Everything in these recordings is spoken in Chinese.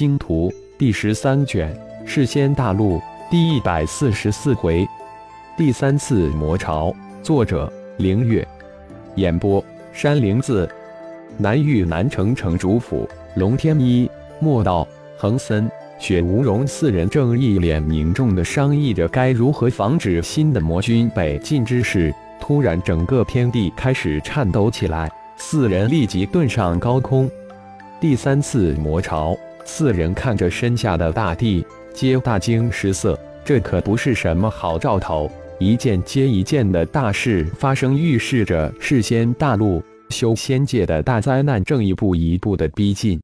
星图》第十三卷《世仙大陆》第一百四十四回，第三次魔潮。作者：凌月。演播：山灵子。南域南城城主府，龙天一、莫道、恒森、雪无容四人正一脸凝重地商议着该如何防止新的魔君北进之事。突然，整个天地开始颤抖起来，四人立即遁上高空。第三次魔潮，四人看着身下的大地，皆大惊失色。这可不是什么好兆头，一件接一件的大事发生，预示着世仙大陆修仙界的大灾难正一步一步的逼近。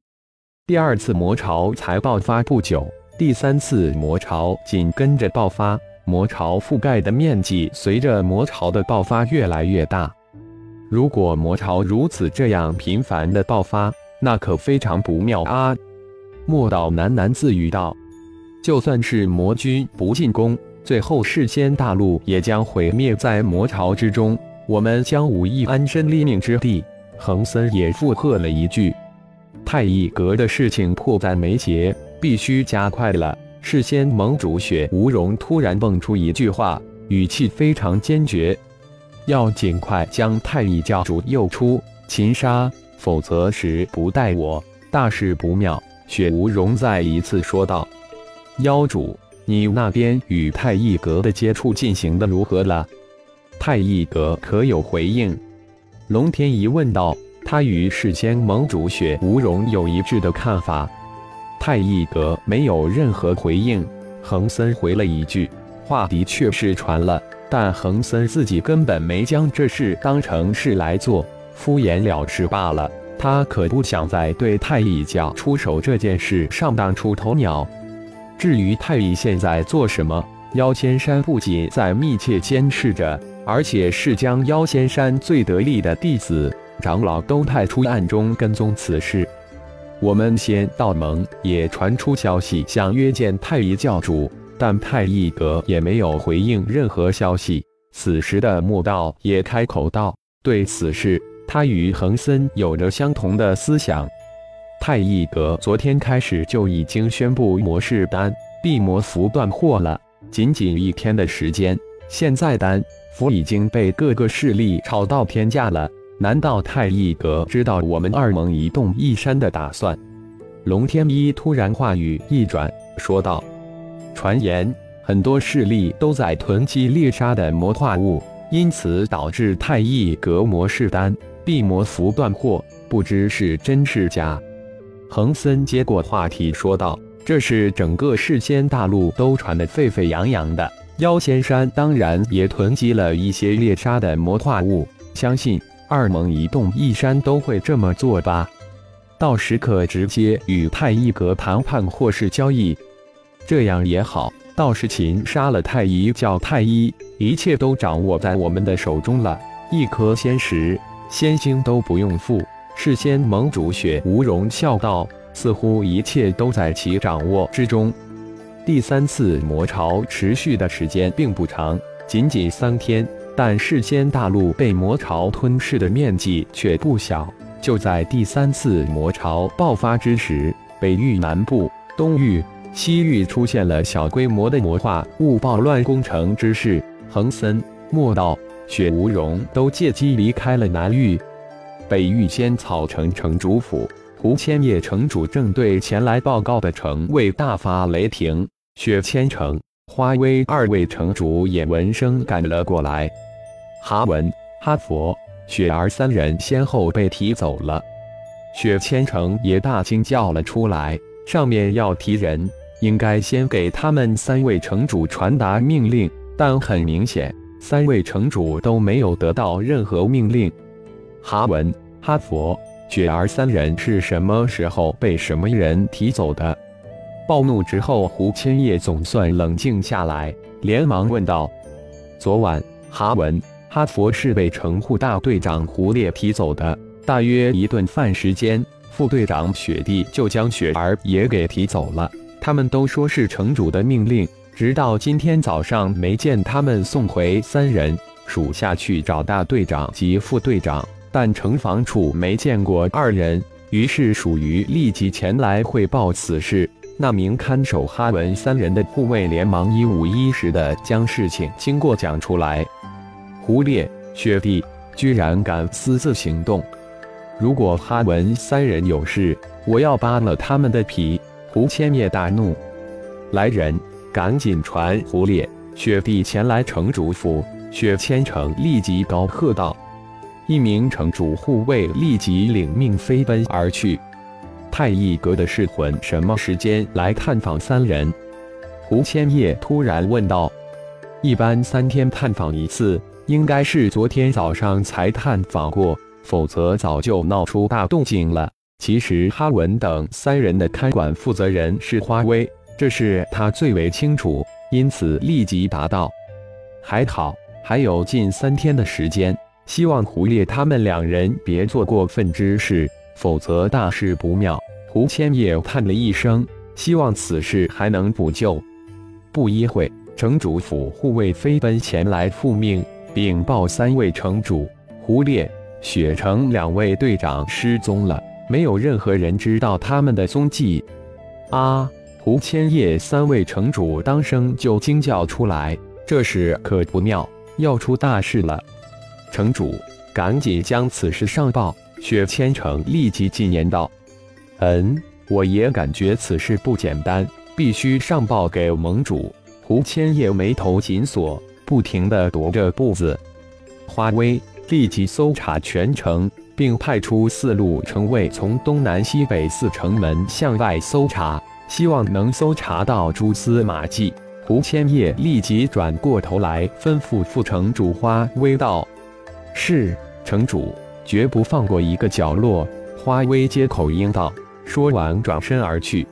第二次魔潮才爆发不久，第三次魔潮紧跟着爆发。魔潮覆盖的面积随着魔潮的爆发越来越大。如果魔潮如此这样频繁的爆发，那可非常不妙啊！莫道喃喃自语道：“就算是魔君不进攻，最后世仙大陆也将毁灭在魔潮之中，我们将无一安身立命之地。”恒森也附和了一句：“太乙阁的事情迫在眉睫，必须加快了。”事先盟主雪无容突然蹦出一句话，语气非常坚决：“要尽快将太乙教主诱出擒杀，否则时不待我，大事不妙。”雪无容再一次说道：“妖主，你那边与太乙阁的接触进行的如何了？太乙阁可有回应？”龙天一问道。他与事先盟主雪无容有一致的看法。太乙阁没有任何回应，恒森回了一句：“话的确是传了，但恒森自己根本没将这事当成事来做，敷衍了事罢了。他可不想在对太乙教出手这件事上当出头鸟。至于太乙现在做什么，妖仙山不仅在密切监视着，而且是将妖仙山最得力的弟子、长老都派出暗中跟踪此事。”我们仙道盟也传出消息，想约见太乙教主，但太乙阁也没有回应任何消息。此时的莫道也开口道：“对此事，他与恒森有着相同的思想。太一阁昨天开始就已经宣布模式丹、地魔符断货了，仅仅一天的时间，现在丹符已经被各个势力炒到天价了。”难道太一阁知道我们二盟一动一山的打算？龙天一突然话语一转，说道：“传言很多势力都在囤积猎杀的魔化物，因此导致太一阁模式丹、地魔符断货，不知是真是假。”恒森接过话题说道：“这是整个世间大陆都传得沸沸扬扬的，妖仙山当然也囤积了一些猎杀的魔化物，相信。”二盟一动一山都会这么做吧？到时可直接与太一阁谈判或是交易，这样也好。到时擒杀了太一叫太一，一切都掌握在我们的手中了。一颗仙石、仙星都不用付。事先盟主雪无容笑道：“似乎一切都在其掌握之中。”第三次魔潮持续的时间并不长，仅仅三天。但世间大陆被魔潮吞噬的面积却不小。就在第三次魔潮爆发之时，北域南部、东域、西域出现了小规模的魔化物暴乱攻城之势。恒森、莫道、雪无容都借机离开了南域。北域仙草城城主府，胡千叶城主正对前来报告的城卫大发雷霆。雪千城、花威二位城主也闻声赶了过来。哈文、哈佛、雪儿三人先后被提走了，雪千城也大惊叫了出来。上面要提人，应该先给他们三位城主传达命令，但很明显，三位城主都没有得到任何命令。哈文、哈佛、雪儿三人是什么时候被什么人提走的？暴怒之后，胡千叶总算冷静下来，连忙问道：“昨晚，哈文。”哈佛是被城护大队长胡烈提走的，大约一顿饭时间，副队长雪帝就将雪儿也给提走了。他们都说是城主的命令，直到今天早上没见他们送回三人，属下去找大队长及副队长，但城防处没见过二人，于是属于立即前来汇报此事。那名看守哈文三人的护卫连忙一五一十的将事情经过讲出来。胡烈、雪帝居然敢私自行动！如果哈文三人有事，我要扒了他们的皮！胡千叶大怒，来人，赶紧传胡烈、雪帝前来城主府。雪千城立即高喝道：“一名城主护卫立即领命飞奔而去。”太乙阁的侍魂什么时间来探访三人？胡千叶突然问道。一般三天探访一次，应该是昨天早上才探访过，否则早就闹出大动静了。其实哈文等三人的看管负责人是花威，这事他最为清楚，因此立即答道：“还好，还有近三天的时间，希望胡烈他们两人别做过分之事。”否则大事不妙。胡千叶叹了一声，希望此事还能补救。不一会，城主府护卫飞奔前来复命，禀报三位城主：胡烈、雪城两位队长失踪了，没有任何人知道他们的踪迹。啊！胡千叶三位城主当声就惊叫出来：这事可不妙，要出大事了！城主，赶紧将此事上报。雪千城立即进言道：“嗯，我也感觉此事不简单，必须上报给盟主。”胡千叶眉头紧锁，不停地踱着步子。花威立即搜查全城，并派出四路城卫从东南西北四城门向外搜查，希望能搜查到蛛丝马迹。胡千叶立即转过头来，吩咐副城主花威道：“是，城主。”绝不放过一个角落。花威接口应道，说完转身而去。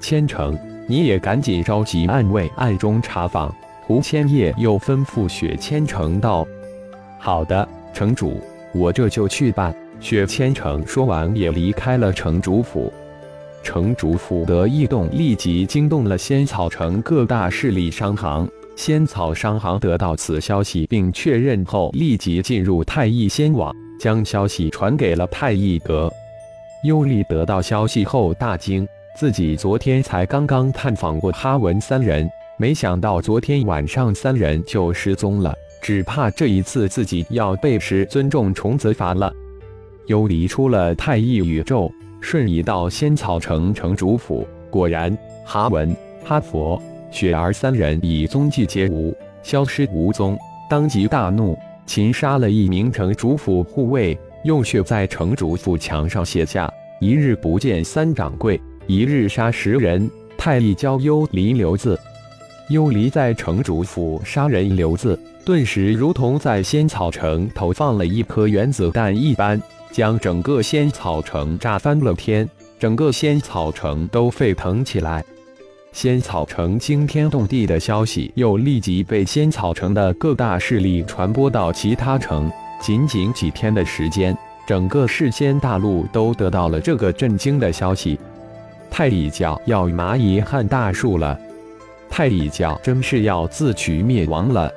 千城，你也赶紧召集暗卫，暗中查访。胡千叶又吩咐雪千城道：“好的，城主，我这就去办。”雪千城说完，也离开了城主府。城主府的异动立即惊动了仙草城各大势力商行。仙草商行得到此消息并确认后，立即进入太乙仙网。将消息传给了太乙阁，尤里得到消息后大惊，自己昨天才刚刚探访过哈文三人，没想到昨天晚上三人就失踪了，只怕这一次自己要被师尊重重责罚了。尤里出了太乙宇宙，瞬移到仙草城城主府，果然哈文、哈佛、雪儿三人已踪迹皆无，消失无踪，当即大怒。擒杀了一名城主府护卫，用血在城主府墙上写下“一日不见三掌柜，一日杀十人”。太乙教幽离留字，幽离在城主府杀人留字，顿时如同在仙草城投放了一颗原子弹一般，将整个仙草城炸翻了天，整个仙草城都沸腾起来。仙草城惊天动地的消息又立即被仙草城的各大势力传播到其他城。仅仅几天的时间，整个世仙大陆都得到了这个震惊的消息：太乙教要蚂蚁撼大树了！太乙教真是要自取灭亡了！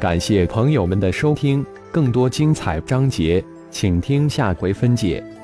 感谢朋友们的收听，更多精彩章节，请听下回分解。